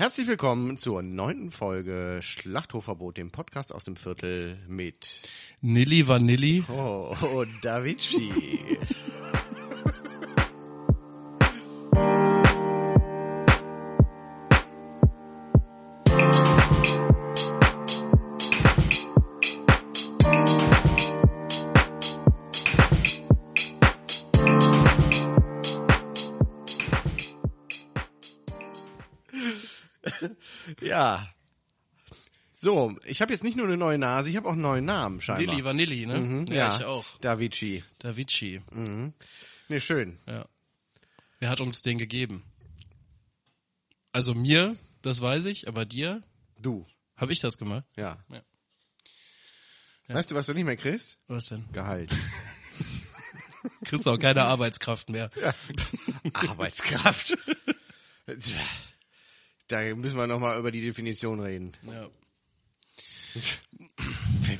Herzlich willkommen zur neunten Folge Schlachthofverbot, dem Podcast aus dem Viertel mit Nilly Vanilli. oh, oh Davici. Ja. So, ich habe jetzt nicht nur eine neue Nase, ich habe auch einen neuen Namen scheinbar. Nilly Vanilli, ne? Mhm, ja, ich auch. Davici. Davici. Ne, schön. Ja. Wer hat uns den gegeben? Also mir, das weiß ich, aber dir Du. habe ich das gemacht. Ja. Ja. Weißt du, was du nicht mehr kriegst? Was denn? Gehalt. Kriegst auch keine Arbeitskraft mehr. Arbeitskraft. Da müssen wir nochmal über die Definition reden. Ja.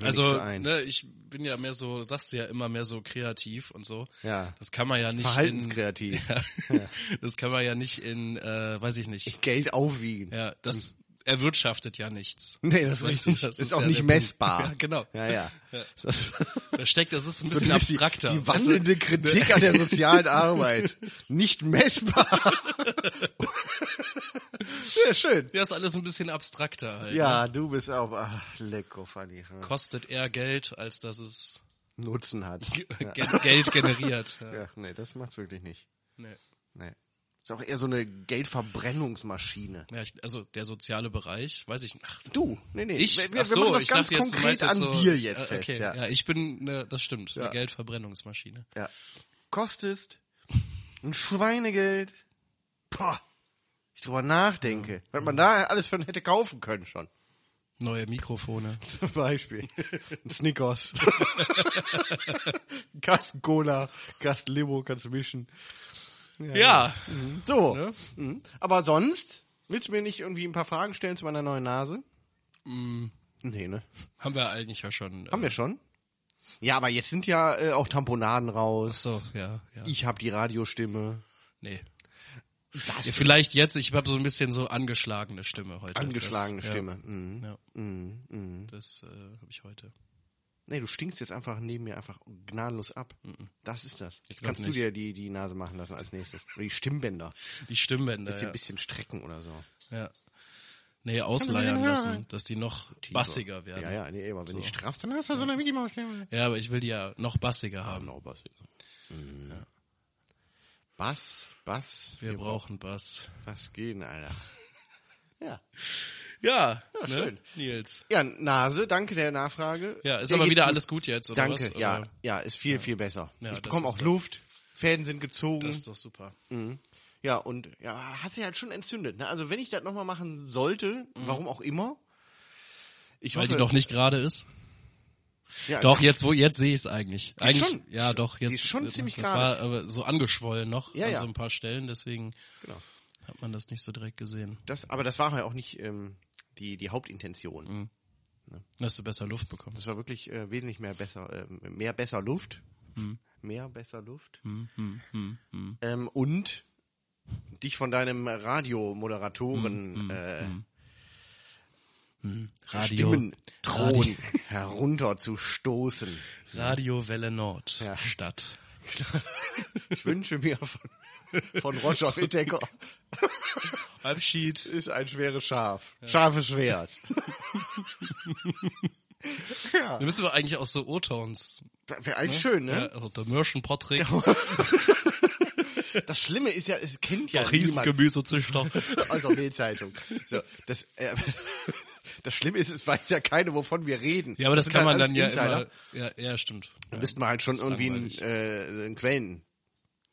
Also, so ne, ich bin ja mehr so, sagst du ja immer mehr so kreativ und so. Ja. Das kann man ja nicht Verhaltenskreativ. in, ja, das kann man ja nicht in, äh, weiß ich nicht. Geld aufwiegen. Ja, das erwirtschaftet ja nichts. Nee, das ist du, richtig. das ist, ist auch ja nicht messbar. Ja, genau. Ja, ja. Das, Da steckt, das ist ein so bisschen die- abstrakter. Die du? wandelnde Kritik an der sozialen Arbeit. Nicht messbar. Ja, schön. Ja, ist alles ein bisschen abstrakter halt. Ja, Ne? du bist auch, ach, lecko, funny. Ja. Kostet eher Geld, als dass es Nutzen hat. Ja. Ge Geld generiert. Ja. ja, nee, das macht's wirklich nicht. Nee. Nee. Ist auch eher so eine Geldverbrennungsmaschine. Ja, also der soziale Bereich, weiß ich nicht. Ach, Du, nee, nee. ich, wir, wir ach so, das ich ganz dachte jetzt, konkret jetzt an so, dir jetzt äh, fest. okay, ja. ja. ich bin, ne, das stimmt, Ja. eine Geldverbrennungsmaschine. ja. Kostest ein Schweinegeld. Boah. Ich drüber nachdenke. Was man da alles von hätte kaufen können schon. Neue Mikrofone. Zum Beispiel. Snickers. Kasten Cola, Kasten Limo kannst du mischen. Ja. So. Ne? Mhm. Aber sonst, willst du mir nicht irgendwie ein paar Fragen stellen zu meiner neuen Nase? Nee, ne? Haben wir eigentlich ja schon. Haben wir schon? Ja, aber jetzt sind ja äh, auch Tamponaden raus. So, ja, ja. Ich habe die Radiostimme. Nee. Das Ja, vielleicht jetzt, ich habe so ein bisschen so angeschlagene Stimme heute. angeschlagene das, Stimme. Mhm. Ja, Mhm. Mhm. ja das äh, habe ich heute. Nee, du stinkst jetzt einfach neben mir einfach gnadenlos ab. Das ist das. Ich Kannst du dir die, die Nase machen lassen als nächstes. Oder die Stimmbänder. Die Stimmbänder, ja. ein bisschen strecken oder so. ja. Nee, ausleiern lassen, dass die noch bassiger werden. Ja, ja, nee, aber wenn So. du straffst, dann hast du so eine Mickey Maus Stimme. Ja, aber ich will die ja noch bassiger haben. Genau, Bass. Mhm. Bass, Bass. Wir brauchen Bass. was gehen, Alter. Ja. Ja, Ja, ne? schön. Nils. Ja, Nase, danke der Nachfrage. Ja, ist Der aber wieder gut. alles gut jetzt, oder Danke, was? ja, Oder? ja, ist viel, viel besser. Ja, ich bekomme auch Luft, Fäden sind gezogen. Das ist doch super. Ja, und ja, hat sich halt schon entzündet. Ne? Also wenn ich das nochmal machen sollte, warum auch immer. Ich Weil hoffe, die doch nicht gerade ist. Ja, Doch, jetzt, wo, jetzt sehe ich es eigentlich. Eigentlich, schon. ja, doch, jetzt. ist schon ziemlich Das gerade. war aber so angeschwollen noch Ja, an ja. so ein paar Stellen, deswegen Genau. hat man das nicht so direkt gesehen. Das, aber das war halt auch nicht ähm, die, die Hauptintention. Mhm. Dann hast du besser Luft bekommen. Das war wirklich äh, wesentlich mehr besser, äh, mehr besser Luft. Mhm. Mehr besser Luft. Ähm, und dich von deinem Radiomoderatoren Äh, Radio, Stimmenthron herunterzustoßen. Radio Welle Nord, Ja. Stadt. Ich wünsche mir von, von Roger Whittaker Abschied. ist ein schweres Schaf. Scharfes Schwert. ja, Da müssen wir eigentlich auch so O-Tones. das wäre eigentlich schön, ne? Ja, also der Mürschen Patrick, Das Schlimme ist ja, es kennt ja der niemand. Riesengemüsezüchter. Also Bildzeitung. So, das, äh, das Schlimme ist, es weiß ja keiner, wovon wir reden. Ja, aber das, sind kann halt man dann alles ja Insider. immer. Ja, ja, stimmt. Da müssten wir halt schon irgendwie einen, äh, einen Quellen,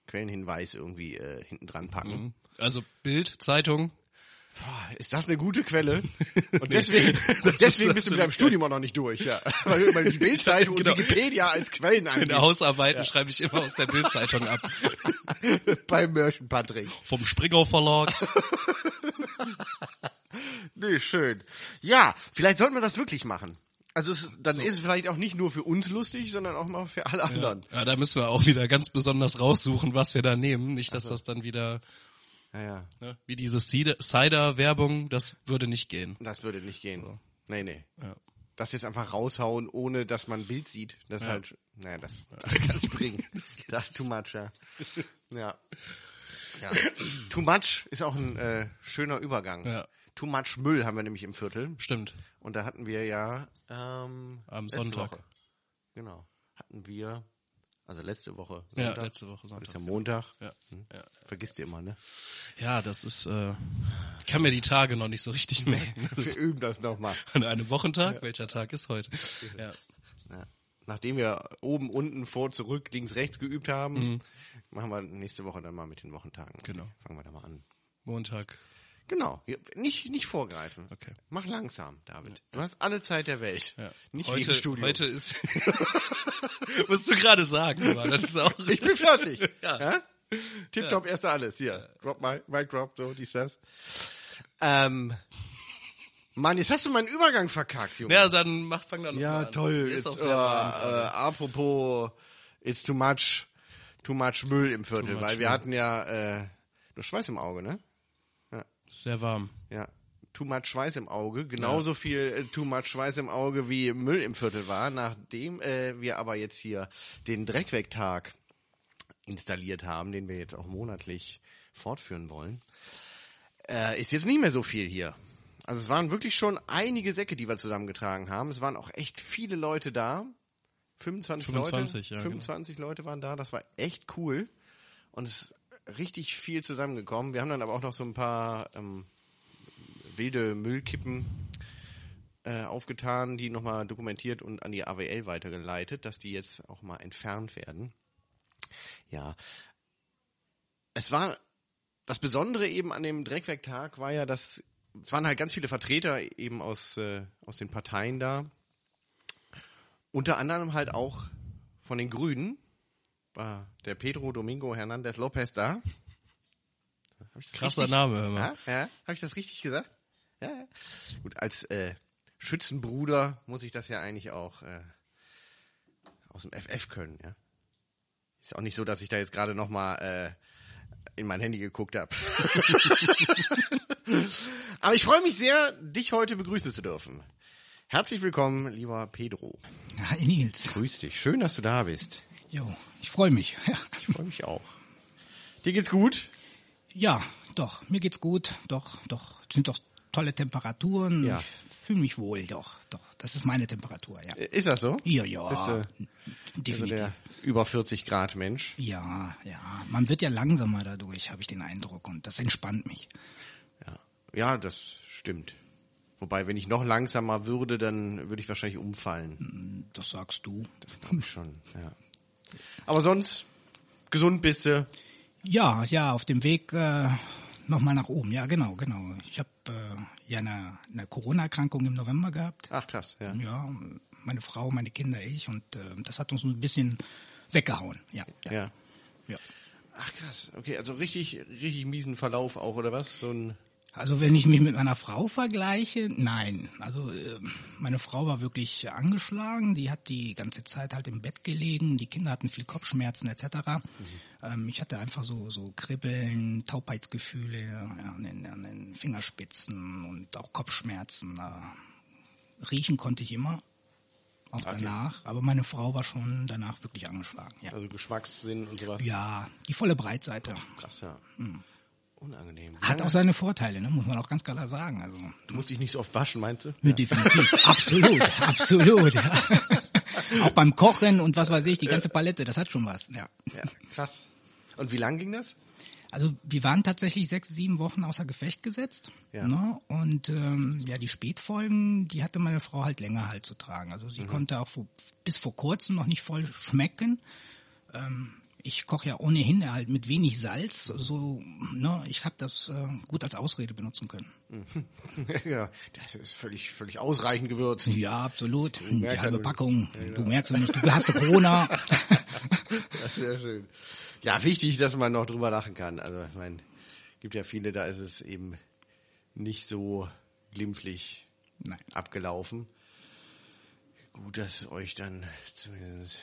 Quellenhinweis irgendwie äh, hinten dran packen. Also Bild, Zeitung. Ist das eine gute Quelle? Und deswegen, und deswegen ist bist du mit deinem Studium auch noch nicht durch, ja. Weil, weil die Bildzeitung Genau. und Wikipedia als Quellen In der. Hausarbeiten schreibe ich immer aus der Bildzeitung ab. Beim Mörchen Patrick. Vom Springer Verlag. Nee, schön. Ja, vielleicht sollten wir das wirklich machen. Also es, dann ist es vielleicht auch nicht nur für uns lustig, sondern auch mal für alle anderen. Ja, da müssen wir auch wieder ganz besonders raussuchen, was wir da nehmen. Nicht, dass das dann wieder Ja, ja. Ne? Wie diese Cider- Cider-Werbung, das würde nicht gehen. Das würde nicht gehen. So. Nee, nee. Ja. Das jetzt einfach raushauen, ohne dass man ein Bild sieht, das ist halt, naja, das, das kann es bringen. Das ist too much, ja. Ja. ja. Too much ist auch ein äh, schöner Übergang. Ja. Too much Müll haben wir nämlich im Viertel. Stimmt. Und da hatten wir ja ähm, Am Sonntag. Woche, genau, hatten wir, also letzte Woche. Ja, Sonntag. letzte Woche Das Sonntag. ist ja Montag. Ja. Hm? Ja. Vergisst ihr immer, ne? Ja, das ist, äh, ich kann mir die Tage noch nicht so richtig merken. Wir üben das nochmal. an einem Wochentag, welcher Tag ist heute? Ja. Ja. Nachdem wir oben, unten, vor, zurück, links, rechts geübt haben, machen wir nächste Woche dann mal mit den Wochentagen. Mhm. Genau. Fangen wir da mal an. Montag. Genau. Ja, Nicht, nicht vorgreifen. Okay. Mach langsam, David. Du hast alle Zeit der Welt. Ja. Nicht wie heute, im Studio. heute ist, musst du gerade sagen, aber das ist auch, Ich bin fertig. Ja. ja? Tipptopp, erster alles. Hier. Drop my, mic drop, so, dies, das. Ähm, Mann, jetzt hast du meinen Übergang verkackt, Junge. ja, dann mach, fang dann noch Ja, an. toll. Ist auch äh, sehr warm äh, apropos, it's too much, too much Müll im Viertel, weil wir Müll. hatten ja, äh, du Schweiß im Auge, ne? Sehr warm. Ja. Too much Schweiß im Auge. Genauso viel äh, too much Schweiß im Auge wie Müll im Viertel war. Nachdem äh, wir aber jetzt hier den Dreckwegtag installiert haben, den wir jetzt auch monatlich fortführen wollen, äh, ist jetzt nicht mehr so viel hier. Also es waren wirklich schon einige Säcke, die wir zusammengetragen haben. Es waren auch echt viele Leute da. 25, 25, Leute. ja, 25 Leute waren da. Das war echt cool. Und es ist richtig viel zusammengekommen. Wir haben dann aber auch noch so ein paar ähm, wilde Müllkippen äh, aufgetan, die nochmal dokumentiert und an die AWL weitergeleitet, dass die jetzt auch mal entfernt werden. Ja. Es war das Besondere eben an dem Dreckwerktag war ja, dass es waren halt ganz viele Vertreter eben aus, äh, aus den Parteien da. Unter anderem halt auch von den Grünen war der Pedro Domingo Hernandez Lopez da. Hab ich das Krasser richtig- Name, hör mal. Ja, ja. Habe ich das richtig gesagt? Ja, ja. Gut, als äh, Schützenbruder muss ich das ja eigentlich auch äh, aus dem FF können, ja. Ist auch nicht so, dass ich da jetzt gerade noch mal äh, in mein Handy geguckt habe. Aber ich freue mich sehr, dich heute begrüßen zu dürfen. Herzlich willkommen, lieber Pedro. Hi Nils. Grüß dich. Schön, dass du da bist. Jo, ich freue mich. Ich freue mich auch. Dir geht's gut? ja, doch, mir geht's gut. Doch, doch, sind doch tolle Temperaturen. Ja. Ich fühle mich wohl, doch, doch. Das ist meine Temperatur, ja. Äh, Ist das so? Ja, ja, Bist also definitiv. der über 40 Grad Mensch? Ja, ja. Man wird ja langsamer dadurch, habe ich den Eindruck. Und das entspannt mich. Ja. ja, das stimmt. Wobei, wenn ich noch langsamer würde, dann würde ich wahrscheinlich umfallen. Das sagst du. Das glaube ich schon, ja. Aber sonst, gesund bist du. Ja, ja, auf dem Weg äh, nochmal nach oben. Ja, genau, genau. Ich habe äh, ja eine, eine Corona-Erkrankung im November gehabt. Ach krass, ja. Ja, meine Frau, meine Kinder, ich. Und äh, das hat uns ein bisschen weggehauen. Ja, ja. Ja. ja. Ach krass, okay, also richtig, richtig miesen Verlauf auch, oder was? So ein, Also wenn ich mich mit meiner Frau vergleiche, nein. Also äh, meine Frau war wirklich angeschlagen, die hat die ganze Zeit halt im Bett gelegen, die Kinder hatten viel Kopfschmerzen etc. Ähm, ich hatte einfach so so Kribbeln, Taubheitsgefühle an, den, an den Fingerspitzen und auch Kopfschmerzen. Riechen konnte ich immer, auch danach, aber meine Frau war schon danach wirklich angeschlagen. Ja, also Geschmackssinn und sowas. ja die volle Breitseite. Krass, ja. Unangenehm. Hm. Hat auch seine Vorteile, ne? muss man auch ganz klar sagen. Also du musst dich nicht so oft waschen, meinst du? Ja, definitiv. absolut, absolut. Ja. Auch beim Kochen und was weiß ich, die ganze Palette, das hat schon was. Ja. Ja, krass. Und wie lang ging das? Also wir waren tatsächlich sechs, sieben Wochen außer Gefecht gesetzt. Ja. Ne? Und ähm, ja, die Spätfolgen, die hatte meine Frau halt länger halt zu tragen. Also sie konnte auch vor, bis vor kurzem noch nicht voll schmecken. Ähm, ich koche ja ohnehin halt mit wenig Salz. So, ne, ich habe das äh, gut als Ausrede benutzen können. ja, das ist völlig, völlig ausreichend gewürzt. Ja, absolut. Die ja, halbe du- Packung. Du merkst ja nicht, du hast Corona. Ja, sehr schön. Ja, wichtig, dass man noch drüber lachen kann. Also, ich meine, gibt ja viele, da ist es eben nicht so glimpflich Nein. abgelaufen. Gut, dass euch dann zumindest, ja,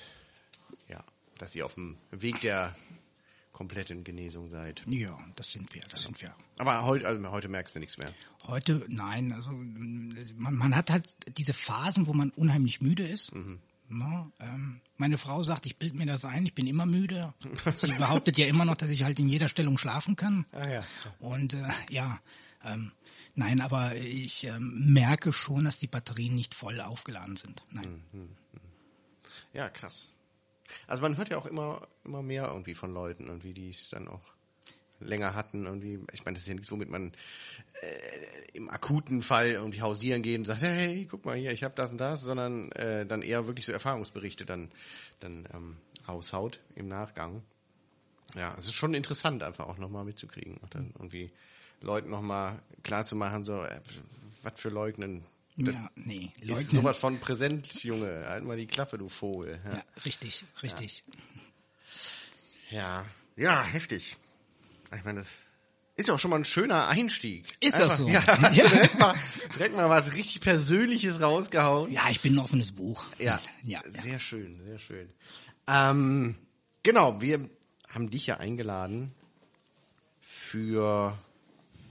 dass ihr auf dem Weg der kompletten Genesung seid. Ja, das sind wir, das sind wir. Aber heute, also heute merkst du nichts mehr. Heute, nein, also man, man hat halt diese Phasen, wo man unheimlich müde ist. Na, ähm, meine Frau sagt, ich bild mir das ein, ich bin immer müde. Sie behauptet ja immer noch, dass ich halt in jeder Stellung schlafen kann. Ah ja. Und äh, ja, ähm, nein, aber ich ähm, merke schon, dass die Batterien nicht voll aufgeladen sind. Nein. Ja, krass. Also man hört ja auch immer, immer mehr irgendwie von Leuten irgendwie, die es dann auch länger hatten irgendwie. Ich meine, das ist ja nichts, womit man äh, im akuten Fall irgendwie hausieren geht und sagt, hey, guck mal hier, ich habe das und das, sondern äh, dann eher wirklich so Erfahrungsberichte dann dann ähm, raushaut im Nachgang. Ja, es ist schon interessant einfach auch nochmal mitzukriegen und dann irgendwie Leuten nochmal klar zu machen, so, äh, was für Leugnen. Ja, nee, ist leugnen. sowas von präsent, Junge. Halt mal die Klappe, du Vogel. Ja. Ja, richtig, richtig. Ja, ja, heftig. Ich meine, das ist ja auch schon mal ein schöner Einstieg. Ist das so? Ja, Ja. direkt, mal, direkt mal was richtig Persönliches rausgehauen. Ja, ich bin ein offenes Buch. Ja, ja, ja. sehr schön, sehr schön. Ähm, genau, wir haben dich ja eingeladen für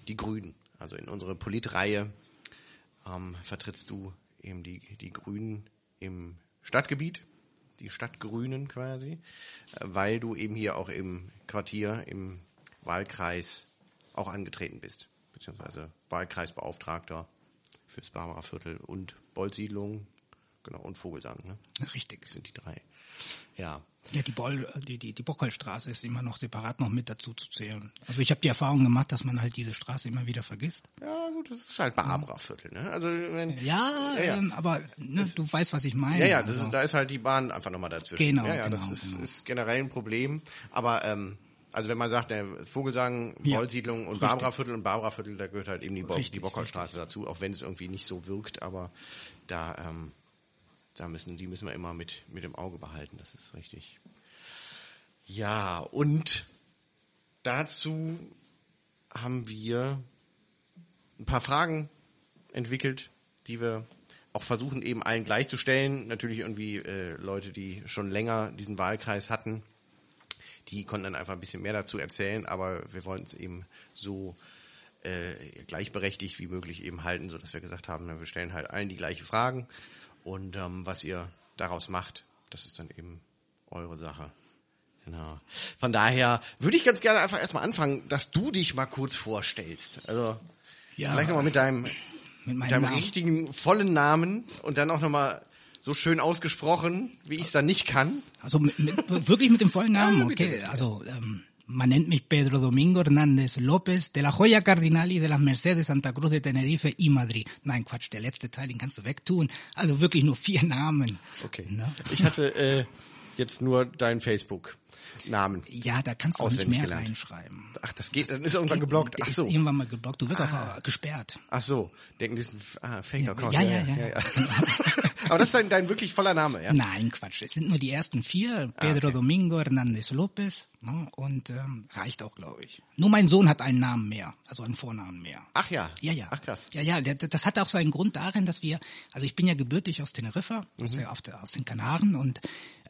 die Grünen. Also in unsere Politreihe ähm, vertrittst du eben die, die Grünen im Stadtgebiet, die Stadtgrünen quasi, äh, weil du eben hier auch im Quartier, im Wahlkreis auch angetreten bist, beziehungsweise Wahlkreisbeauftragter fürs Barbarer Viertel und Boldsiedlung, genau, und Vogelsang, ne? Richtig. Das sind die drei. Ja. Ja, die, Boll, äh, die, die, die Bockholzstraße ist immer noch separat noch mit dazu zu zählen. Also ich habe die Erfahrung gemacht, dass man halt diese Straße immer wieder vergisst. Ja, gut, das ist halt Barbara Viertel, ne? Also, wenn, Ja, ja, ja. Ähm, aber ne, du weißt, was ich meine. Ja, ja, das also, ist, da ist halt die Bahn einfach nochmal dazwischen. Genau, ja, ja, das genau, ist, genau. ist generell ein Problem. Aber ähm, also wenn man sagt, der Vogelsang, Ja, Boldsiedlung und richtig. Barbara Viertel und Barbara Viertel, da gehört halt eben die, Bo Richtig, die Bockholzstraße dazu, auch wenn es irgendwie nicht so wirkt, aber da, ähm, da müssen, die müssen wir immer mit, mit im Auge behalten, das ist richtig. Ja, und dazu haben wir ein paar Fragen entwickelt, die wir auch versuchen eben allen gleichzustellen. Natürlich irgendwie äh, Leute, die schon länger diesen Wahlkreis hatten, die konnten dann einfach ein bisschen mehr dazu erzählen, aber wir wollten es eben so äh, gleichberechtigt wie möglich eben halten, so dass wir gesagt haben, wir stellen halt allen die gleichen Fragen und ähm, was ihr daraus macht, das ist dann eben eure Sache. Genau. Von daher würde ich ganz gerne einfach erstmal anfangen, dass du dich mal kurz vorstellst. Also Ja. vielleicht nochmal mit deinem, mit mit deinem Namen. richtigen vollen Namen und dann auch nochmal so schön ausgesprochen, wie ich es dann nicht kann. Also mit, wirklich mit dem vollen Namen, okay. Also ähm, man nennt mich Pedro Domingo Hernández López de la Joya Cardinali de las Mercedes Santa Cruz de Tenerife y Madrid. Nein, Quatsch, der letzte Teil, den kannst du wegtun. Also wirklich nur vier Namen. Okay. Ne? Ich hatte äh, jetzt nur deinen Facebook-Namen. Ja, da kannst du auch nicht mehr gelernt. reinschreiben. Ach, das geht, Das- dann ist das irgendwann geht- geblockt. Ach ist so. irgendwann mal geblockt. Du wirst auch äh, gesperrt. Ach so. Denken, das ist ein ah, Fake-Account. Ja, ja, ja. Aber das ist dein, dein wirklich voller Name, ja? Nein, Quatsch. Es sind nur die ersten vier. Pedro Domingo Hernández López. Ne? Und ähm, reicht auch, glaube ich. Nur mein Sohn hat einen Namen mehr, also einen Vornamen mehr. Ach ja. Ja, ja. Ach krass. Ja, ja, das hat auch seinen Grund darin, dass wir, also ich bin ja gebürtig aus Teneriffa, Mhm. aus, der, auf der, aus den Kanaren und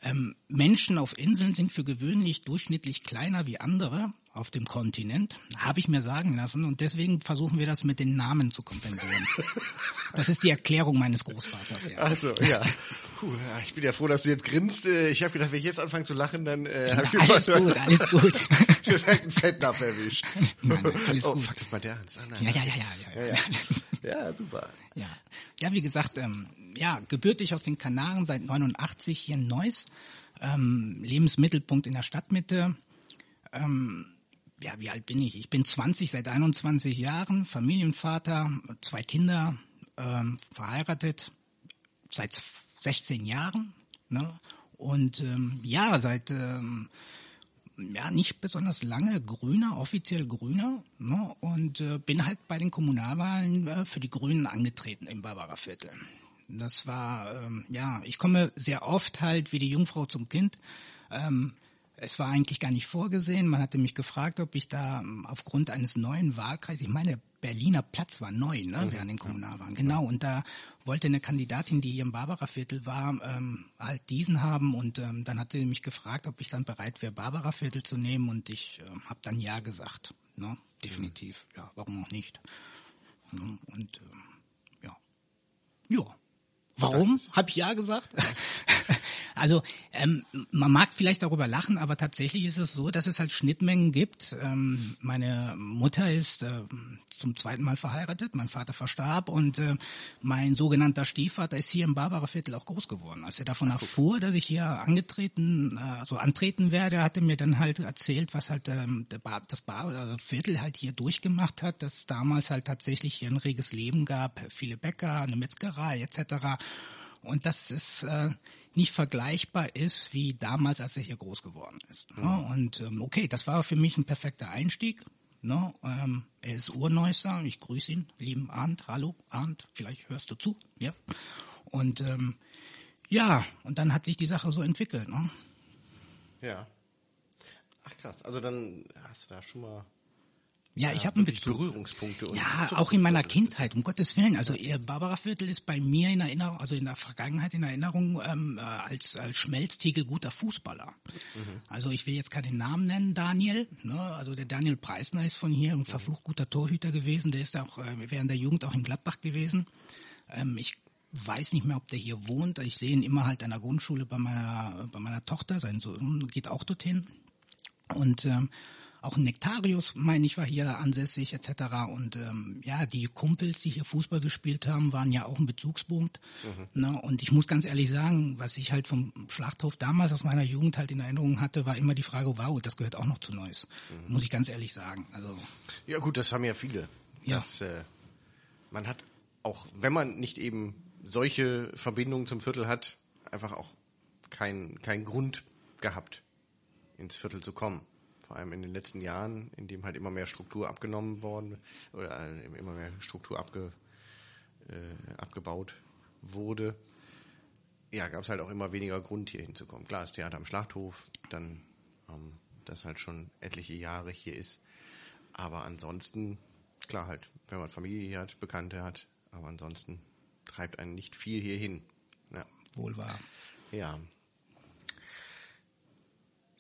ähm, Menschen auf Inseln sind für gewöhnlich durchschnittlich kleiner wie andere auf dem Kontinent, habe ich mir sagen lassen und deswegen versuchen wir das mit den Namen zu kompensieren. das ist die Erklärung meines Großvaters, ja. Ach so, ja. Puh. Ich bin ja froh, dass du jetzt grinst. Äh, Ich habe gedacht, wenn ich jetzt anfange zu lachen, dann äh, habe ich alles gut, alles gut. einen Fettnapf erwischt. Nein, nein, alles oh, gut. fuck, das war der Ernst. Ah, nein. Ja, ja, ja, ja, ja. Ja, ja. ja, super. Ja, ja wie gesagt, ähm, ja, gebürtig aus den Kanaren seit 89 hier in Neuss, ähm, Lebensmittelpunkt in der Stadtmitte. Ähm, ja, wie alt bin ich? Ich bin 20 seit 21 Jahren, Familienvater, zwei Kinder, ähm, verheiratet seit 16 Jahren. Ne? Und ähm, ja, seit ähm, ja nicht besonders lange Grüner, offiziell Grüner, ne? und äh, bin halt bei den Kommunalwahlen äh, für die Grünen angetreten im Barbara Viertel. Das war ähm, ja, ich komme sehr oft halt wie die Jungfrau zum Kind. Ähm, Es war eigentlich gar nicht vorgesehen. Man hatte mich gefragt, ob ich da ähm, aufgrund eines neuen Wahlkreises, ich meine, Berliner Platz war neu, ne, während den Kommunalwahlen. Genau. Und da wollte eine Kandidatin, die hier im Barbara-Viertel war, ähm, halt diesen haben. Und ähm, dann hatte sie mich gefragt, ob ich dann bereit wäre, Barbara-Viertel zu nehmen. Und ich ähm, habe dann ja gesagt. Ne? Definitiv. Ja, warum auch nicht? Ne? Und ähm, ja. Ja. Warum? Hab ich ja gesagt? also ähm, man mag vielleicht darüber lachen, aber tatsächlich ist es so, dass es halt Schnittmengen gibt. Ähm, meine Mutter ist äh, zum zweiten Mal verheiratet, mein Vater verstarb und äh, mein sogenannter Stiefvater ist hier im Barbara-Viertel auch groß geworden. Als er davon erfuhr, dass ich hier angetreten, äh, also antreten werde, hatte mir dann halt erzählt, was halt ähm, der Bar, das Barbara-Viertel halt hier durchgemacht hat, dass damals halt tatsächlich hier ein reges Leben gab, viele Bäcker, eine Metzgerei etc und dass es äh, nicht vergleichbar ist wie damals, als er hier groß geworden ist. Ne? Und ähm, okay, das war für mich ein perfekter Einstieg. Ne? Ähm, er ist Urneusser, ich grüße ihn, lieben Arndt. Hallo Arndt, vielleicht hörst du zu. Ja. Und ähm, ja, und dann hat sich die Sache so entwickelt. Ne? Ja. Ach krass, also dann hast du da schon mal ja, ich habe einen Bezug. Berührungspunkte. Und Ja, auch in meiner Kindheit, um Gottes Willen. Also ihr Barbara Viertel ist bei mir in Erinnerung, also in der Vergangenheit in Erinnerung ähm, äh, als, als Schmelztiegel guter Fußballer. Also ich will jetzt keinen Namen nennen, Daniel. Ne? Also der Daniel Preisner ist von hier ein verflucht guter Torhüter gewesen. Der ist auch äh, während der Jugend auch in Gladbach gewesen. Ähm, ich weiß nicht mehr, ob der hier wohnt. Ich sehe ihn immer halt an der Grundschule bei meiner, bei meiner Tochter. Sein Sohn geht auch dorthin. Und ähm, auch ein Nektarius, meine ich, war hier ansässig etc. Und ähm, ja, die Kumpels, die hier Fußball gespielt haben, waren ja auch ein Bezugspunkt. Ne? Und ich muss ganz ehrlich sagen, was ich halt vom Schlachthof damals aus meiner Jugend halt in Erinnerung hatte, war immer die Frage, wow, das gehört auch noch zu Neuss. Muss ich ganz ehrlich sagen. Also Ja gut, das haben ja viele. Ja. Dass, äh, man hat auch, wenn man nicht eben solche Verbindungen zum Viertel hat, einfach auch keinen kein Grund gehabt, ins Viertel zu kommen. Vor allem in den letzten Jahren, in dem halt immer mehr Struktur abgenommen worden oder äh, immer mehr Struktur abge, äh, abgebaut wurde. Ja, gab es halt auch immer weniger Grund, hier hinzukommen. Klar, das Theater am Schlachthof, dann ähm, das halt schon etliche Jahre hier ist. Aber ansonsten, klar halt, wenn man Familie hier hat, Bekannte hat, aber ansonsten treibt einen nicht viel hier hin. Ja. wohl wahr. Ja.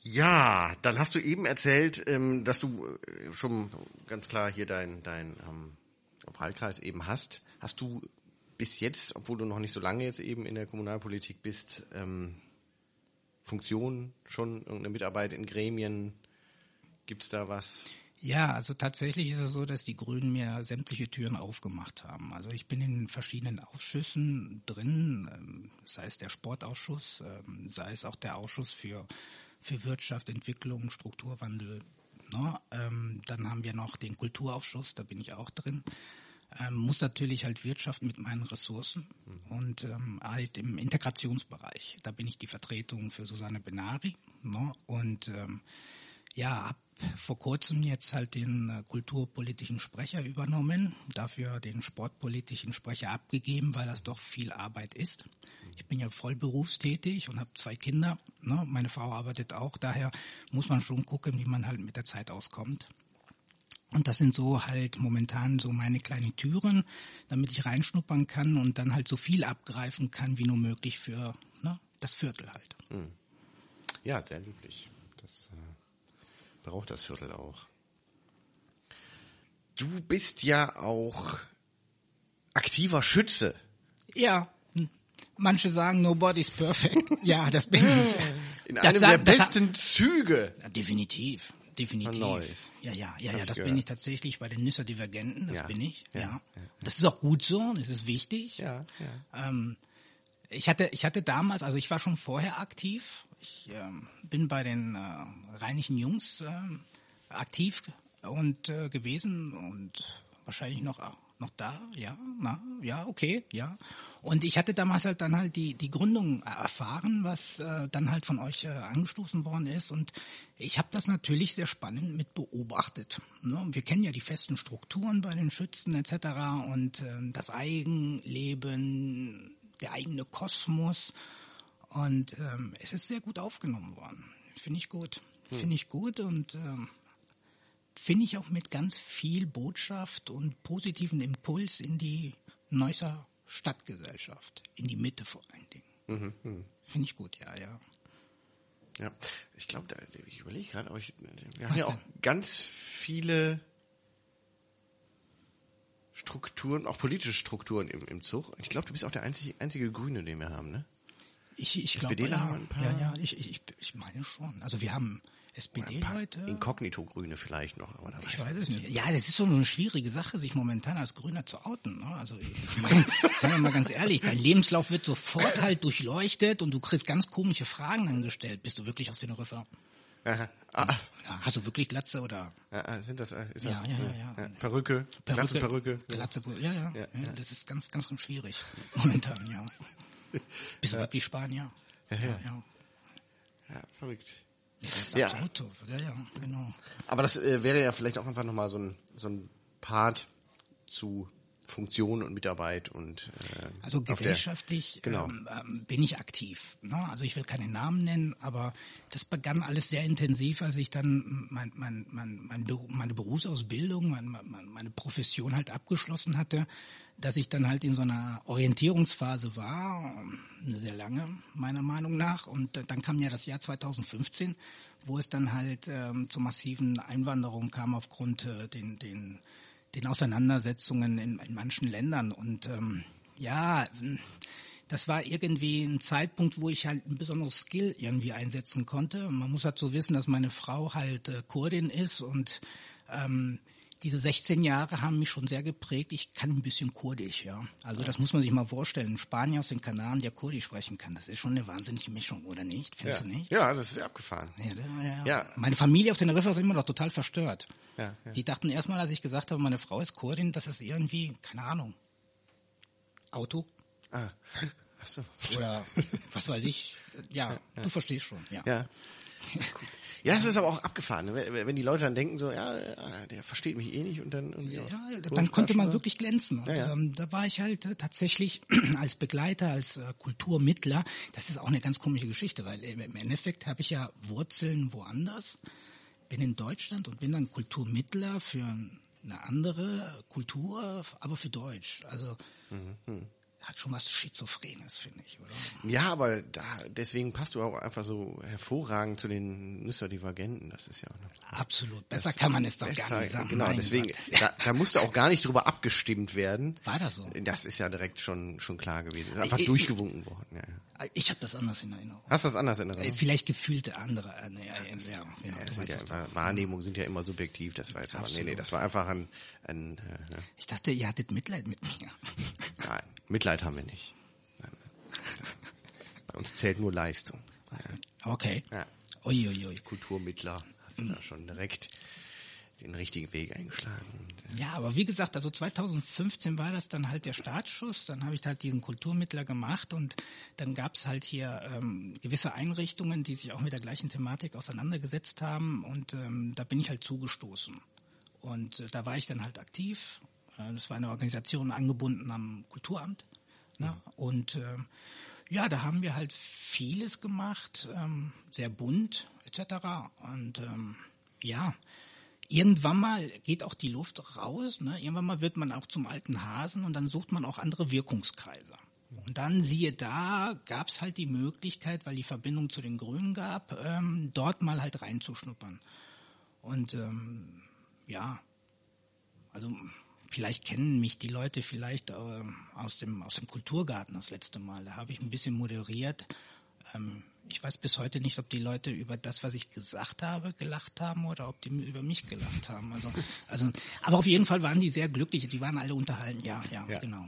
Ja, dann hast du eben erzählt, ähm, dass du äh, schon ganz klar hier dein, dein ähm, Wahlkreis eben hast. Hast du bis jetzt, obwohl du noch nicht so lange jetzt eben in der Kommunalpolitik bist, ähm, Funktionen schon, irgendeine Mitarbeit in Gremien? Gibt's da was? Ja, also tatsächlich ist es so, dass die Grünen mir sämtliche Türen aufgemacht haben. Also ich bin in verschiedenen Ausschüssen drin, ähm, sei es der Sportausschuss, ähm, sei es auch der Ausschuss für, für Wirtschaft, Entwicklung, Strukturwandel. Ne? Ähm, Dann haben wir noch den Kulturausschuss, da bin ich auch drin. Ähm, muss natürlich halt Wirtschaft mit meinen Ressourcen und ähm, halt im Integrationsbereich. Da bin ich die Vertretung für Susanne Benari. Ne? Und ähm, ja, hab vor kurzem jetzt halt den äh, kulturpolitischen Sprecher übernommen, dafür den sportpolitischen Sprecher abgegeben, weil das doch viel Arbeit ist. Ich bin ja voll berufstätig und habe zwei Kinder. Ne? Meine Frau arbeitet auch, daher muss man schon gucken, wie man halt mit der Zeit auskommt. Und das sind so halt momentan so meine kleinen Türen, damit ich reinschnuppern kann und dann halt so viel abgreifen kann, wie nur möglich für ne, das Viertel halt. Ja, sehr löblich. Das äh, braucht das Viertel auch. Du bist ja auch aktiver Schütze. Ja, hm. Manche sagen, nobody's perfect. Ja, das bin ich. In Das einem sagt- der das hat- besten Züge. Ja, definitiv, definitiv. Neues. Ja, ja, ja, Hab ja, das gehört. bin ich tatsächlich bei den Nüsser Divergenten, das Ja, bin ich, ja, ja. ja, ja. Das ist auch gut so, das ist wichtig. Ja, ja. Ähm, ich hatte, ich hatte damals, also ich war schon vorher aktiv. Ich ähm, bin bei den äh, Rheinischen Jungs ähm, aktiv und äh, gewesen und wahrscheinlich noch noch da, ja, na, ja, okay, ja. Und ich hatte damals halt dann halt die die Gründung erfahren, was äh, dann halt von euch äh, angestoßen worden ist und ich habe das natürlich sehr spannend mit beobachtet. Ne? Wir kennen ja die festen Strukturen bei den Schützen etc. und ähm, das Eigenleben, der eigene Kosmos und ähm, es ist sehr gut aufgenommen worden. finde ich gut. Finde ich gut und ähm, finde ich auch mit ganz viel Botschaft und positiven Impuls in die Neusser Stadtgesellschaft, in die Mitte vor allen Dingen. Finde ich gut, ja, ja. Ja, ich glaube, da, ich überlege gerade, aber ich, wir haben ja auch ganz viele Strukturen, auch politische Strukturen im, im Zug. Ich glaube, du bist auch der einzige, einzige Grüne, den wir haben, ne? Ich, ich glaube, SPDler ja, haben ein paar- ja, ja, ich, ich, ich meine schon. Also wir haben SPD-Leute. Inkognito-Grüne vielleicht noch, aber da Ich weiß es nicht. Ja, das ist so eine schwierige Sache, sich momentan als Grüner zu outen. Ne? Also ich meine, sagen wir mal ganz ehrlich, dein Lebenslauf wird sofort halt durchleuchtet und du kriegst ganz komische Fragen angestellt. Bist du wirklich aus den Riffer? Aha. Ah, Ja, hast du wirklich Glatze oder ah, sind das, äh, ist Ja, das, ja, ja, ja. Perücke, Glatze Perücke. Glatze, ja, ja, Ja, ja, Das ist ganz, ganz schwierig momentan, ja. Bist du wirklich Spanier? Ja, ja. ja. Ja, verrückt. Das ist Ja. absolut so. Ja, ja, genau. Aber das äh, wäre ja vielleicht auch einfach nochmal so ein, so ein Part zu Funktion und Mitarbeit und äh, Also auf der- gesellschaftlich genau. ähm, ähm, bin ich aktiv. Ne? Also ich will keine Namen nennen, aber das begann alles sehr intensiv, als ich dann mein, mein, mein, meine Berufsausbildung, mein, mein, meine Profession halt abgeschlossen hatte, dass ich dann halt in so einer Orientierungsphase war, eine sehr lange meiner Meinung nach. Und dann kam ja das Jahr 2015, wo es dann halt ähm, zur massiven Einwanderung kam aufgrund äh, den, den den Auseinandersetzungen in, in manchen Ländern. Und ähm, ja, das war irgendwie ein Zeitpunkt, wo ich halt ein besonderes Skill irgendwie einsetzen konnte. Man muss halt so wissen, dass meine Frau halt äh, Kurdin ist und ähm, diese 16 Jahre haben mich schon sehr geprägt. Ich kann ein bisschen Kurdisch, ja. Also das muss man sich mal vorstellen. Ein Spanier aus den Kanaren, der Kurdisch sprechen kann, das ist schon eine wahnsinnige Mischung, oder nicht? ja. Findest du nicht? ja, das ist abgefahren. Ja, ja, ja. Ja. Meine Familie auf den Riff ist immer noch total verstört. Ja, ja. Die dachten erstmal, als ich gesagt habe, meine Frau ist Kurdin, dass es irgendwie, keine Ahnung, Auto Ah. Ach so. oder was weiß ich. Ja, du verstehst schon, ja. Ja. Ja, es ist aber auch abgefahren, ne? wenn wenn die Leute dann denken so, ja, äh, der versteht mich eh nicht und dann irgendwie Ja, dann konnte man wirklich glänzen. Und, Ja, ja. Ähm, da war ich halt äh, tatsächlich als Begleiter, als äh, Kulturmittler. Das ist auch eine ganz komische Geschichte, weil äh, im Endeffekt habe ich ja Wurzeln woanders, bin in Deutschland und bin dann Kulturmittler für eine andere Kultur, aber für Deutsch. Also Mhm, hat schon was Schizophrenes, finde ich, oder? Ja, aber da, deswegen passt du auch einfach so hervorragend zu den Nüsser-Divergenten. Das ist ja auch noch Absolut. Besser kann man es doch besser. gar nicht sagen. Genau, Mein deswegen, da, da musste auch gar nicht drüber abgestimmt werden. War das so? Das ist ja direkt schon schon klar gewesen. Ist einfach Ich- durchgewunken worden. Ja, ja. Ich habe das anders in Erinnerung. Hast du das anders in Äh, Erinnerung? Vielleicht gefühlte andere. Äh, nee, ja, ja, genau, Ja, das sind ja Wahrnehmungen sind ja immer subjektiv. Das war jetzt aber, nee, nee, das war einfach ein, ein äh, ne? Ich dachte, ihr hattet Mitleid mit mir. nein, Mitleid haben wir nicht. Nein, Bei uns zählt nur Leistung. Okay. Ja. Uiuiui. Kulturmittler hast du da schon direkt den richtigen Weg eingeschlagen. Und, äh, Ja, aber wie gesagt, also 2015 war das dann halt der Startschuss. Dann habe ich halt diesen Kulturmittler gemacht und dann gab's halt hier ähm, gewisse Einrichtungen, die sich auch mit der gleichen Thematik auseinandergesetzt haben und ähm, da bin ich halt zugestoßen. Und äh, da war ich dann halt aktiv. Äh, das war eine Organisation angebunden am Kulturamt. Ne? Und ähm, ja, da haben wir halt vieles gemacht, ähm, sehr bunt etc. Und ähm, ja, irgendwann mal geht auch die Luft raus. Ne? Irgendwann mal wird man auch zum alten Hasen und dann sucht man auch andere Wirkungskreise. Und dann siehe da, gab es halt die Möglichkeit, weil die Verbindung zu den Grünen gab, ähm, dort mal halt reinzuschnuppern. Und ähm, ja, also vielleicht kennen mich die Leute vielleicht äh, aus dem aus dem Kulturgarten das letzte Mal. Da habe ich ein bisschen moderiert. Ähm, ich weiß bis heute nicht, ob die Leute über das, was ich gesagt habe, gelacht haben oder ob die über mich gelacht haben. Also, also, aber auf jeden Fall waren die sehr glücklich. Die waren alle unterhalten. Ja, ja, Ja. genau.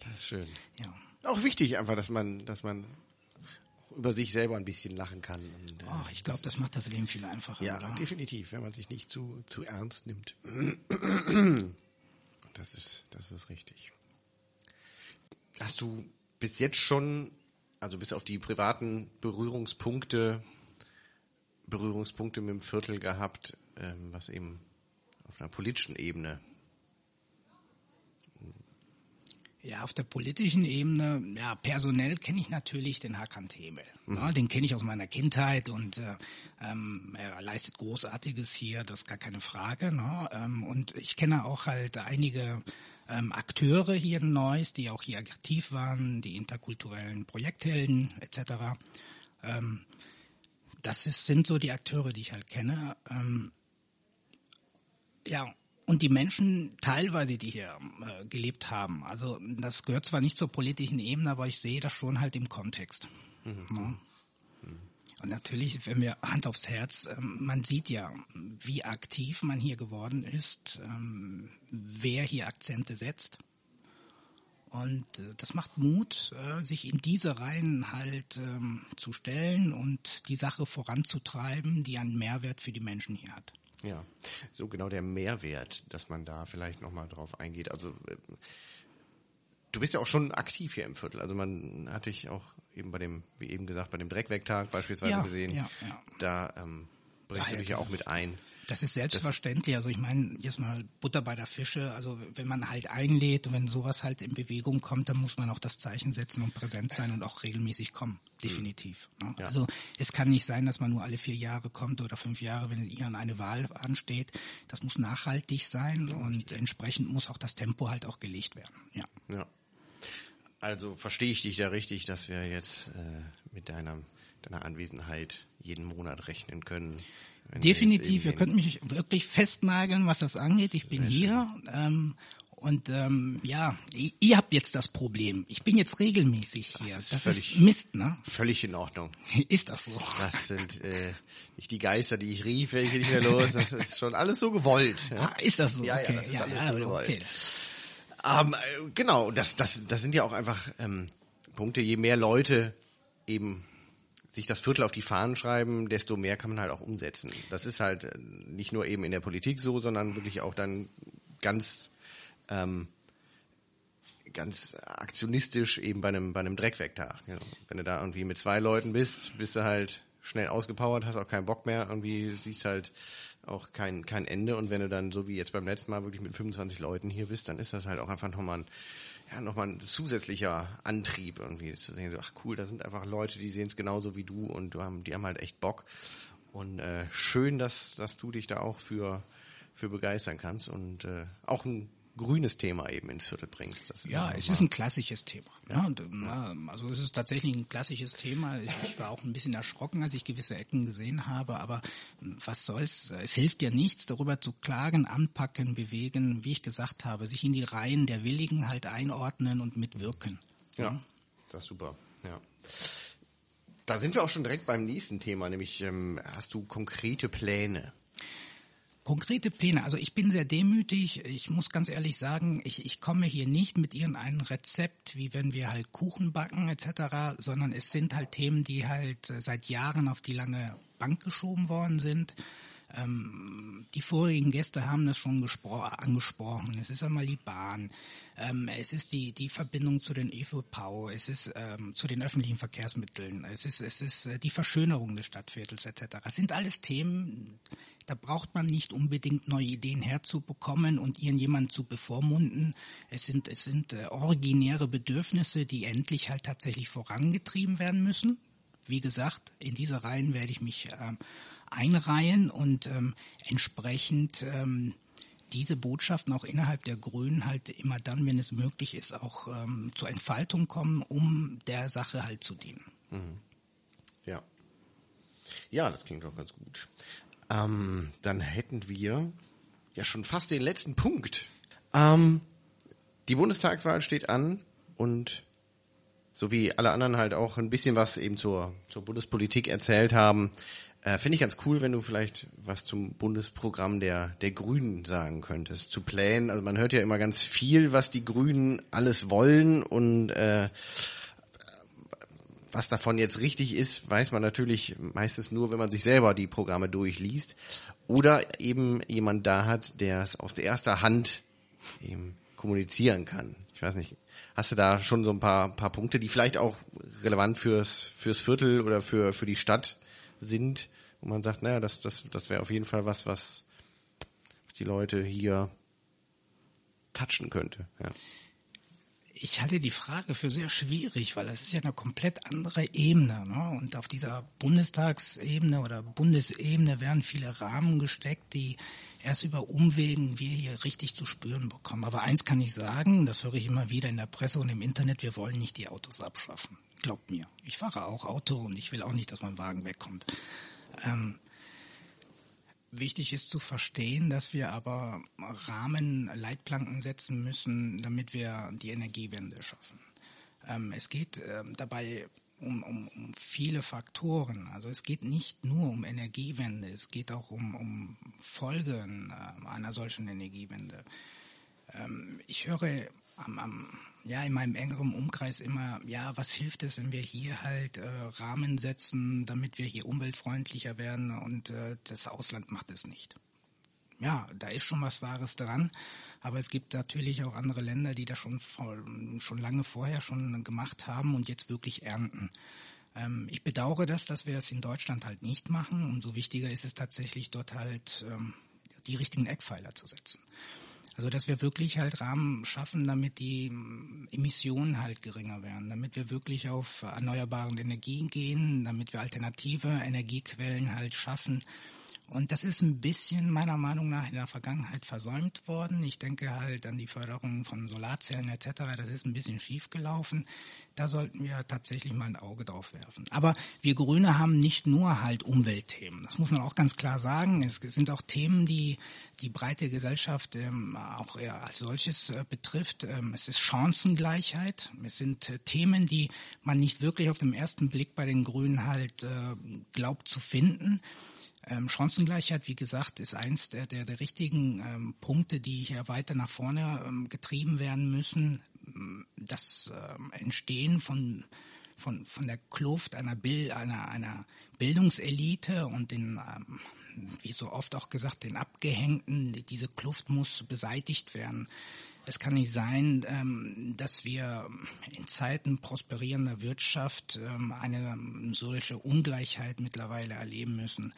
Das ist schön. Ja. Auch wichtig einfach, dass man, dass man über sich selber ein bisschen lachen kann. Und, äh, Oh, ich glaube, das macht das Leben viel einfacher. ja, oder? definitiv, wenn man sich nicht zu, zu ernst nimmt. Das ist, das ist richtig. Hast du bis jetzt schon, also bis auf die privaten Berührungspunkte, Berührungspunkte mit dem Viertel gehabt, ähm, was eben auf einer politischen Ebene Ja, auf der politischen Ebene, ja, personell kenne ich natürlich den Hakan Temel. Mhm. Ja, den kenne ich aus meiner Kindheit und äh, ähm, er leistet Großartiges hier, das ist gar keine Frage. Ne? Ähm, und ich kenne auch halt einige ähm, Akteure hier in Neuss, die auch hier aktiv waren, die interkulturellen Projekthelden etc. Ähm, das ist, sind so die Akteure, die ich halt kenne. Ähm, ja, und die Menschen teilweise, die hier äh, gelebt haben. Also das gehört zwar nicht zur politischen Ebene, aber ich sehe das schon halt im Kontext. Mhm. Ja. Und natürlich, wenn wir Hand aufs Herz, ähm, man sieht ja, wie aktiv man hier geworden ist, ähm, wer hier Akzente setzt. Und äh, das macht Mut, äh, sich in diese Reihen halt ähm, zu stellen und die Sache voranzutreiben, die einen Mehrwert für die Menschen hier hat. Ja, so genau der Mehrwert, dass man da vielleicht nochmal drauf eingeht. Also äh, du bist ja auch schon aktiv hier im Viertel. Also man hatte ich auch eben bei dem, wie eben gesagt, bei dem Dreckwegtag beispielsweise ja, gesehen. Ja, ja. Da ähm, bringst du dich ja auch mit ein. Das ist selbstverständlich. Also ich meine, jetzt mal Butter bei der Fische. Also wenn man halt einlädt und wenn sowas halt in Bewegung kommt, dann muss man auch das Zeichen setzen und präsent sein und auch regelmäßig kommen. Definitiv. Ne? Ja. Also es kann nicht sein, dass man nur alle vier Jahre kommt oder fünf Jahre, wenn an eine Wahl ansteht. Das muss nachhaltig sein und entsprechend muss auch das Tempo halt auch gelegt werden. Ja. Ja. Also verstehe ich dich da richtig, dass wir jetzt äh, mit deiner, deiner Anwesenheit jeden Monat rechnen können. Definitiv, ihr könnt mich wirklich festnageln, was das angeht. Ich bin hier ähm, und ähm, ja, ihr, habt jetzt das Problem. Ich bin jetzt regelmäßig hier. Das ist, das völlig, ist Mist, ne? Völlig in Ordnung. Ist das so? Das sind äh, nicht die Geister, die ich rief, ich nicht mehr los. Das ist schon alles so gewollt. Ja? Ah, ist das so? Ja, okay. ja, das ist ja, alles ja, so gewollt. okay. Ähm, genau, das, das, das sind ja auch einfach ähm, Punkte, je mehr Leute eben sich das Viertel auf die Fahnen schreiben, desto mehr kann man halt auch umsetzen. Das ist halt äh, nicht nur eben in der Politik so, sondern wirklich auch dann ganz ähm, ganz aktionistisch eben bei einem bei einem Dreckwegtag. Ja. Wenn du da irgendwie mit zwei Leuten bist, bist du halt schnell ausgepowert, hast auch keinen Bock mehr, irgendwie siehst halt auch kein kein Ende und wenn du dann so wie jetzt beim letzten Mal wirklich mit 25 Leuten hier bist, dann ist das halt auch einfach nochmal ein ja, nochmal ein zusätzlicher Antrieb irgendwie zu sehen, so, ach cool, da sind einfach Leute, die sehen es genauso wie du und du haben, die haben halt echt Bock. Und äh, schön, dass, dass du dich da auch für, für begeistern kannst und äh, auch ein grünes Thema eben ins Viertel bringst. Das ist ja, es ist ein klassisches Thema. Ja, und, ja. Also es ist tatsächlich ein klassisches Thema. Ich war auch ein bisschen erschrocken, als ich gewisse Ecken gesehen habe, aber was soll's? Es hilft ja nichts, darüber zu klagen, anpacken, bewegen, wie ich gesagt habe, sich in die Reihen der Willigen halt einordnen und mitwirken. Ja, ja. das ist super. Ja. Da sind wir auch schon direkt beim nächsten Thema, nämlich ähm, hast du konkrete Pläne? Konkrete Pläne. Also ich bin sehr demütig. Ich muss ganz ehrlich sagen, ich, ich komme hier nicht mit irgendeinem Rezept, wie wenn wir halt Kuchen backen etc., sondern es sind halt Themen, die halt seit Jahren auf die lange Bank geschoben worden sind. Ähm, die vorigen Gäste haben das schon angesprochen. Es ist einmal die Bahn, ähm, es ist die die Verbindung zu den ÖVP, es ist ähm, zu den öffentlichen Verkehrsmitteln, es ist es ist äh, die Verschönerung des Stadtviertels etc. Es sind alles Themen, da braucht man nicht unbedingt neue Ideen herzubekommen und irgendjemand zu bevormunden. Es sind, es sind äh, originäre Bedürfnisse, die endlich halt tatsächlich vorangetrieben werden müssen. Wie gesagt, in diese Reihen werde ich mich ähm, einreihen und ähm, entsprechend ähm, diese Botschaften auch innerhalb der Grünen halt immer dann, wenn es möglich ist, auch zur Entfaltung kommen, um der Sache halt zu dienen. Mhm. Ja. Ja, das klingt doch ganz gut. Ähm, dann hätten wir ja schon fast den letzten Punkt. Ähm, die Bundestagswahl steht an und so wie alle anderen halt auch ein bisschen was eben zur, zur Bundespolitik erzählt haben, äh, finde ich ganz cool, wenn du vielleicht was zum Bundesprogramm der, der Grünen sagen könntest, zu Plänen. Also man hört ja immer ganz viel, was die Grünen alles wollen und äh, was davon jetzt richtig ist, weiß man natürlich meistens nur, wenn man sich selber die Programme durchliest. Oder eben jemand da hat, der es aus der erster Hand eben kommunizieren kann. Ich weiß nicht, hast du da schon so ein paar, paar Punkte, die vielleicht auch relevant fürs, fürs Viertel oder für, für die Stadt sind, wo man sagt, naja, das, das, das wäre auf jeden Fall was, was, was die Leute hier touchen könnte. Ja Ich halte die Frage für sehr schwierig, weil das ist ja eine komplett andere Ebene. Ne? Und auf dieser Bundestagsebene oder Bundesebene werden viele Rahmen gesteckt, die erst über Umwegen wir hier richtig zu spüren bekommen. Aber eins kann ich sagen, das höre ich immer wieder in der Presse und im Internet, wir wollen nicht die Autos abschaffen. Glaubt mir. Ich fahre auch Auto und ich will auch nicht, dass mein Wagen wegkommt. Ähm, Wichtig ist zu verstehen, dass wir aber Rahmen, Leitplanken setzen müssen, damit wir die Energiewende schaffen. Ähm, es geht ähm, dabei um, um, um viele Faktoren. Also es geht nicht nur um Energiewende, es geht auch um, um Folgen äh, einer solchen Energiewende. Ähm, ich höre am, am, ja, in meinem engeren Umkreis immer, ja, was hilft es, wenn wir hier halt äh, Rahmen setzen, damit wir hier umweltfreundlicher werden und äh, das Ausland macht es nicht. Ja, da ist schon was Wahres dran, aber es gibt natürlich auch andere Länder, die das schon, schon lange vorher schon gemacht haben und jetzt wirklich ernten. Ähm, ich bedauere das, dass wir es in Deutschland halt nicht machen. Umso wichtiger ist es tatsächlich dort halt ähm, die richtigen Eckpfeiler zu setzen. Also dass wir wirklich halt Rahmen schaffen, damit die mm, Emissionen halt geringer werden, damit wir wirklich auf erneuerbaren Energien gehen, damit wir alternative Energiequellen halt schaffen. Und das ist ein bisschen meiner Meinung nach in der Vergangenheit versäumt worden. Ich denke halt an die Förderung von Solarzellen etc. Das ist ein bisschen schief gelaufen. Da sollten wir tatsächlich mal ein Auge drauf werfen. Aber wir Grüne haben nicht nur halt Umweltthemen. Das muss man auch ganz klar sagen. Es sind auch Themen, die die breite Gesellschaft ähm, auch als solches äh, betrifft. Ähm, es ist Chancengleichheit. Es sind äh, Themen, die man nicht wirklich auf den ersten Blick bei den Grünen halt äh, glaubt zu finden. Ähm, Chancengleichheit, wie gesagt, ist eins der, der, der richtigen ähm, Punkte, die hier weiter nach vorne ähm, getrieben werden müssen das äh, Entstehen von von von der Kluft einer Bild, einer einer Bildungselite und den ähm, wie so oft auch gesagt den Abgehängten diese Kluft muss beseitigt werden. Es kann nicht sein, ähm, dass wir in Zeiten prosperierender Wirtschaft ähm, eine solche Ungleichheit mittlerweile erleben müssen.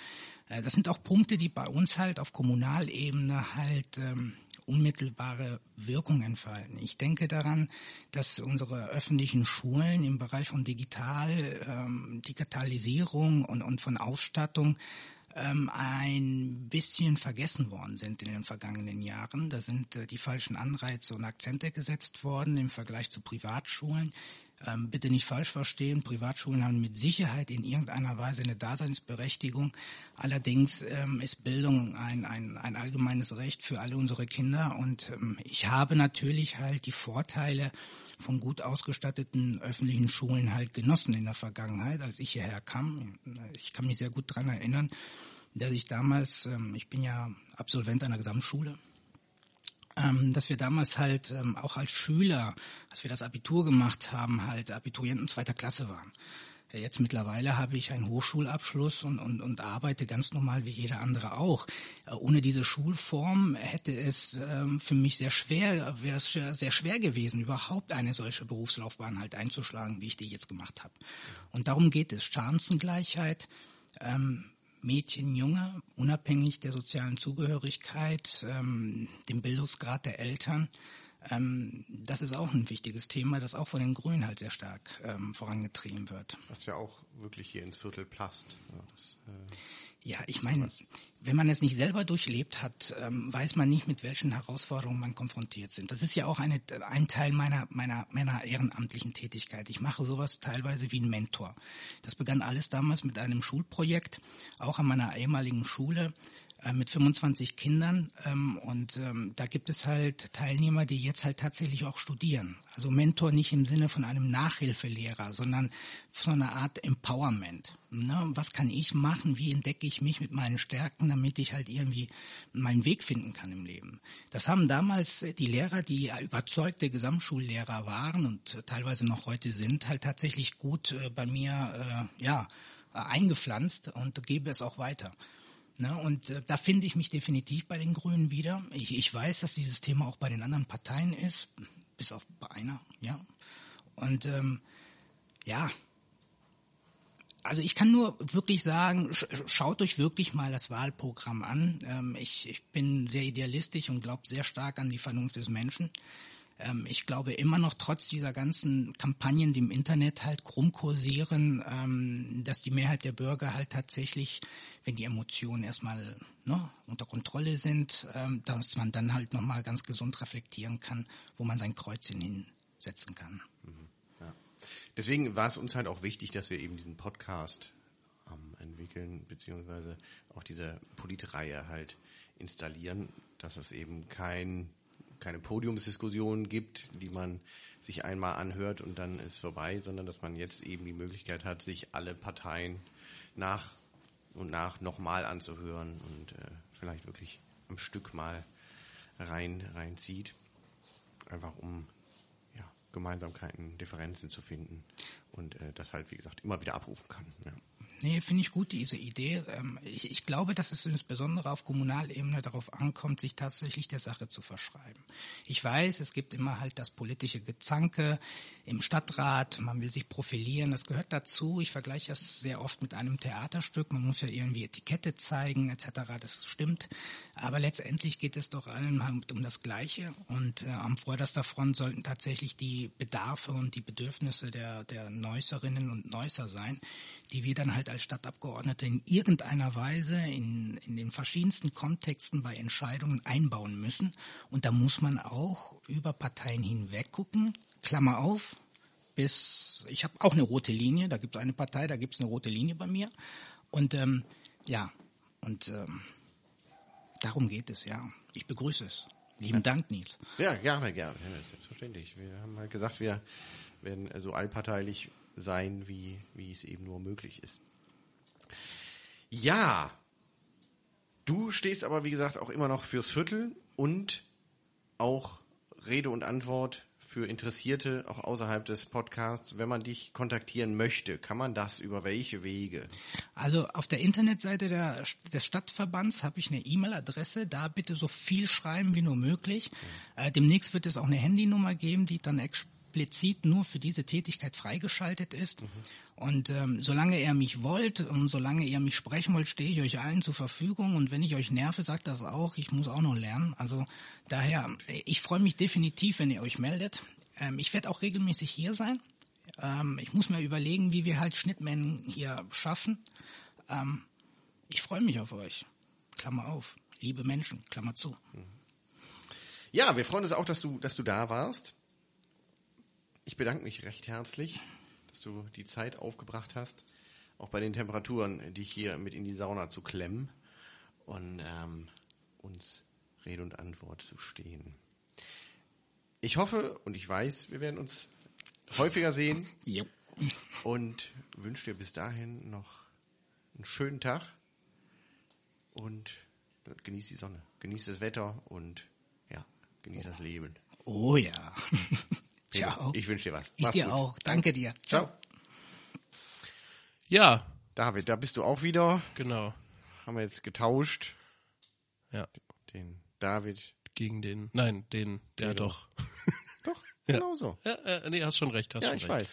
Äh, das sind auch Punkte, die bei uns halt auf Kommunalebene halt ähm, unmittelbare Wirkung entfalten. Ich denke daran, dass unsere öffentlichen Schulen im Bereich von Digital, Digitalisierung und, und von Ausstattung ähm, ein bisschen vergessen worden sind in den vergangenen Jahren. Da sind äh, die falschen Anreize und Akzente gesetzt worden im Vergleich zu Privatschulen. Ähm, bitte nicht falsch verstehen, Privatschulen haben mit Sicherheit in irgendeiner Weise eine Daseinsberechtigung. Allerdings ähm, ist Bildung ein, ein, ein allgemeines Recht für alle unsere Kinder und ähm, ich habe natürlich halt die Vorteile von gut ausgestatteten öffentlichen Schulen halt genossen in der Vergangenheit, als ich hierher kam. Ich kann mich sehr gut dran erinnern, dass ich damals, ähm, ich bin ja Absolvent einer Gesamtschule, ähm, dass wir damals halt ähm, auch als Schüler, als wir das Abitur gemacht haben, halt Abiturienten zweiter Klasse waren. Jetzt mittlerweile habe ich einen Hochschulabschluss und, und, und arbeite ganz normal wie jeder andere auch. Äh, ohne diese Schulform hätte es ähm, für mich sehr schwer, wäre es sehr schwer gewesen, überhaupt eine solche Berufslaufbahn halt einzuschlagen, wie ich die jetzt gemacht habe. Und darum geht es. Chancengleichheit, ähm, Mädchen, Junge, unabhängig der sozialen Zugehörigkeit, ähm, dem Bildungsgrad der Eltern. Ähm, das ist auch ein wichtiges Thema, das auch von den Grünen halt sehr stark ähm, vorangetrieben wird. Was ja auch wirklich hier ins Viertel passt. Ja, das, äh ja, ich meine, wenn man es nicht selber durchlebt hat, ähm, weiß man nicht, mit welchen Herausforderungen man konfrontiert sind. Das ist ja auch eine, ein Teil meiner, meiner, meiner ehrenamtlichen Tätigkeit. Ich mache sowas teilweise wie ein Mentor. Das begann alles damals mit einem Schulprojekt, auch an meiner ehemaligen Schule, äh, mit 25 Kindern ähm, und ähm, da gibt es halt Teilnehmer, die jetzt halt tatsächlich auch studieren. Also Mentor nicht im Sinne von einem Nachhilfelehrer, sondern so eine Art Empowerment. Ne? Was kann ich machen? Wie entdecke ich mich mit meinen Stärken, damit ich halt irgendwie meinen Weg finden kann im Leben? Das haben damals die Lehrer, die überzeugte Gesamtschullehrer waren und teilweise noch heute sind, halt tatsächlich gut äh, bei mir äh, ja eingepflanzt und gebe es auch weiter. Ne, und äh, da finde ich mich definitiv bei den Grünen wieder. Ich, ich weiß, dass dieses Thema auch bei den anderen Parteien ist, bis auf bei einer, ja. Und ähm, ja, also ich kann nur wirklich sagen, schaut euch wirklich mal das Wahlprogramm an. Ähm, ich, ich bin sehr idealistisch und glaube sehr stark an die Vernunft des Menschen. Ähm, ich glaube immer noch, trotz dieser ganzen Kampagnen, die im Internet halt rumkursieren, ähm, dass die Mehrheit der Bürger halt tatsächlich, wenn die Emotionen erstmal ne, unter Kontrolle sind, ähm, dass man dann halt nochmal ganz gesund reflektieren kann, wo man sein Kreuzchen hinsetzen kann. Ja. Deswegen war es uns halt auch wichtig, dass wir eben diesen Podcast ähm, entwickeln, beziehungsweise auch diese Politreihe halt installieren, dass es eben kein, keine Podiumsdiskussion gibt, die man sich einmal anhört und dann ist vorbei, sondern dass man jetzt eben die Möglichkeit hat, sich alle Parteien nach und nach nochmal anzuhören und äh, vielleicht wirklich am Stück mal rein reinzieht, einfach um ja, Gemeinsamkeiten, Differenzen zu finden und äh, das halt wie gesagt immer wieder abrufen kann. Ja. Nee, finde ich gut, diese Idee. Ähm, ich, ich glaube, dass es insbesondere auf Kommunalebene darauf ankommt, sich tatsächlich der Sache zu verschreiben. Ich weiß, es gibt immer halt das politische Gezanke im Stadtrat, man will sich profilieren, das gehört dazu. Ich vergleiche das sehr oft mit einem Theaterstück, man muss ja irgendwie Etikette zeigen etc., das stimmt. Aber letztendlich geht es doch allen halt um das Gleiche und äh, am vorderster Front sollten tatsächlich die Bedarfe und die Bedürfnisse der, der Neußerinnen und Neusser sein, die wir dann halt als Stadtabgeordnete in irgendeiner Weise in, in den verschiedensten Kontexten bei Entscheidungen einbauen müssen. Und da muss man auch über Parteien hinweg gucken. Klammer auf, bis ich habe auch eine rote Linie, da gibt es eine Partei, da gibt es eine rote Linie bei mir. Und ähm, ja, und ähm, darum geht es, ja. Ich begrüße es. Lieben Dank, Nils. Ja, gerne, gerne, selbstverständlich. Wir haben halt gesagt, wir werden so allparteilich sein, wie, wie es eben nur möglich ist. Ja, du stehst aber, wie gesagt, auch immer noch fürs Viertel und auch Rede und Antwort für Interessierte, auch außerhalb des Podcasts. Wenn man dich kontaktieren möchte, kann man das über welche Wege? Also auf der Internetseite der, des Stadtverbands habe ich eine E-Mail-Adresse. Da bitte so viel schreiben wie nur möglich. Mhm. Äh, demnächst wird es auch eine Handynummer geben, die dann explizit nur für diese Tätigkeit freigeschaltet ist. Mhm. Und ähm, solange ihr mich wollt und solange ihr mich sprechen wollt, stehe ich euch allen zur Verfügung. Und wenn ich euch nerve, sagt das auch. Ich muss auch noch lernen. Also daher, ich freue mich definitiv, wenn ihr euch meldet. Ähm, ich werde auch regelmäßig hier sein. Ähm, ich muss mir überlegen, wie wir halt Schnittmengen hier schaffen. Ähm, ich freue mich auf euch. Klammer auf. Liebe Menschen, Klammer zu. Ja, wir freuen uns auch, dass du, dass du da warst. Ich bedanke mich recht herzlich dass du die Zeit aufgebracht hast, auch bei den Temperaturen, dich hier mit in die Sauna zu klemmen und ähm, uns Rede und Antwort zu stehen. Ich hoffe und ich weiß, wir werden uns häufiger sehen. Ja. Und wünsche dir bis dahin noch einen schönen Tag und genieß die Sonne, genieß das Wetter und ja, genieß das Leben. Oh ja. Ciao. Ich wünsche dir was. Ich Mach's dir gut. auch. Danke dir. Ciao. Ja. David, da bist du auch wieder. Genau. Haben wir jetzt getauscht. Ja. Den David. Gegen den, nein, den, der Pedro. doch. Doch, Ja. genau so. Ja, äh, nee, hast schon recht, hast Ja, schon ich recht. weiß.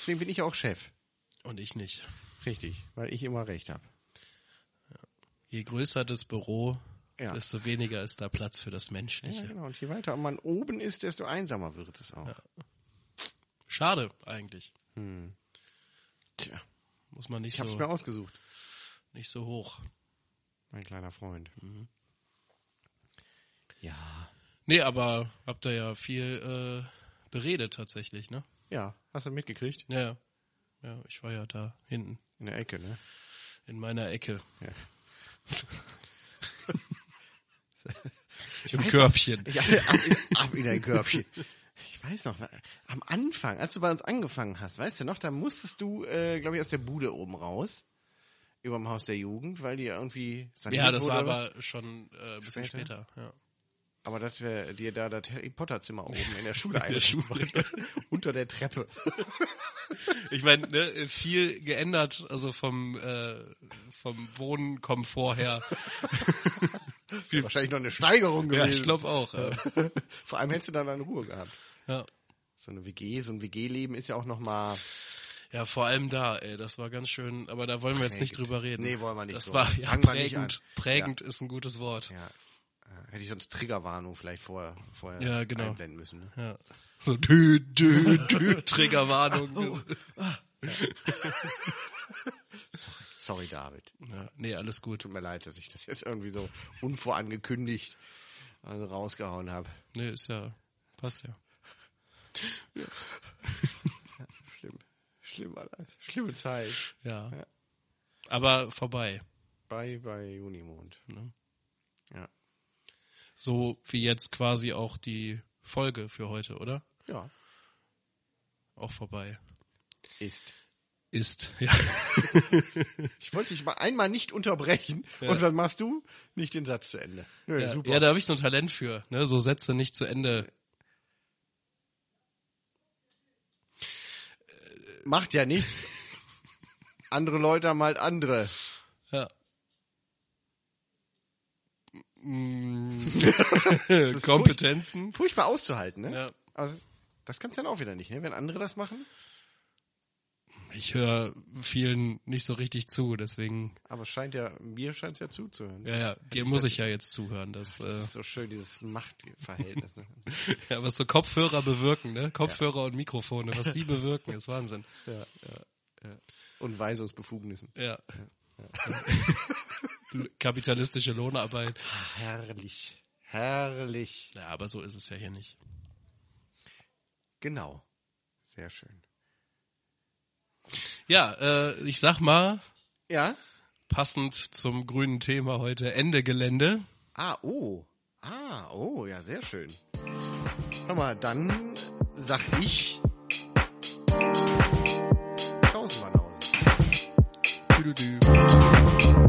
Deswegen bin ich auch Chef. Und ich nicht. Richtig, weil ich immer recht habe. Je größer das Büro, Ja. desto weniger ist da Platz für das Ja, Menschliche. genau. Und je weiter man oben ist, desto einsamer wird es auch. Schade eigentlich. Tja, Muss man nicht ich habe es so mir ausgesucht, nicht so hoch. mein kleiner Freund. Mhm. Ja. Nee, aber habt ihr ja viel äh, beredet tatsächlich, ne? Ja, hast du mitgekriegt? Ja, ja. Ja, ich war ja da hinten In der Ecke, ne? in meiner Ecke Ja. im Körbchen. Ja, ab, in, ab in dein Körbchen. Ich weiß noch, am Anfang, als du bei uns angefangen hast, weißt du noch, da musstest du, äh, glaube ich, aus der Bude oben raus. Überm Haus der Jugend, weil die irgendwie saniert Ja, das war aber schon äh, ein bisschen Später? später. Ja. Aber dass wir dir da das Harry Potter Zimmer oben in der Schule wollten. Unter der Treppe. Ich meine, ne, viel geändert, also vom äh, vom Wohnkomfort her. Wahrscheinlich noch eine Steigerung gewesen. Ja, ich glaube auch. Ja. Vor allem hättest du da dann Ruhe gehabt. ja. So eine WG, so ein WG-Leben ist ja auch nochmal. Ja, vor allem da, ey, das war ganz schön, aber da wollen wir jetzt nicht Prägend. drüber reden. Nee, wollen wir nicht Das drüber. war ja Fangen prägend. Prägend ist ein gutes Wort. Ja. Hätte ich sonst Triggerwarnung vielleicht vorher, vorher Ja, genau. einblenden müssen. Ne? Ja. So, dü, dü, dü, Triggerwarnung. Sorry, David. Ja, nee, alles gut. Tut mir leid, dass ich das jetzt irgendwie so unvorangekündigt also rausgehauen habe. Nee, ist ja, passt ja. Schlimm. Schlimm war das. Schlimme Zeit. Ja. Ja. Aber vorbei. Bei, bei Unimond. Ne? Ja. So wie jetzt quasi auch die Folge für heute, oder? Ja. Auch vorbei. Ist. Ist, ja. Ich wollte dich mal einmal nicht unterbrechen und was machst du? Nicht den Satz zu Ende. Ja, Ja, super. ja, da habe ich so ein Talent für, ne? So Sätze nicht zu Ende. Macht ja nichts. Andere Leute haben halt andere. Ja. Mm. Kompetenzen. Furchtbar auszuhalten, ne? Ja. Also, das kannst du dann auch wieder nicht, ne? Wenn andere das machen. Ich höre vielen nicht so richtig zu, deswegen, Aber es scheint ja, mir scheint es ja zuzuhören. ja, ja, dir muss ich ja jetzt zuhören. Das, Das äh, ist so schön, dieses Machtverhältnis. Ne? ja, was so Kopfhörer bewirken, ne? Kopfhörer und Mikrofone, was die bewirken, ist Wahnsinn. ja, ja, ja. Und Weisungsbefugnissen. Ja. Kapitalistische Lohnarbeit. Herrlich. Herrlich. Ja, aber so ist es ja hier nicht. Genau. Sehr schön. Ja, äh, ich sag mal, Ja? passend zum grünen Thema heute Ende Gelände. Ah, oh. Ah, oh, ja, sehr schön. Hör mal, dann sag ich. Tschaußen, Banausen. Dü -dü -dü.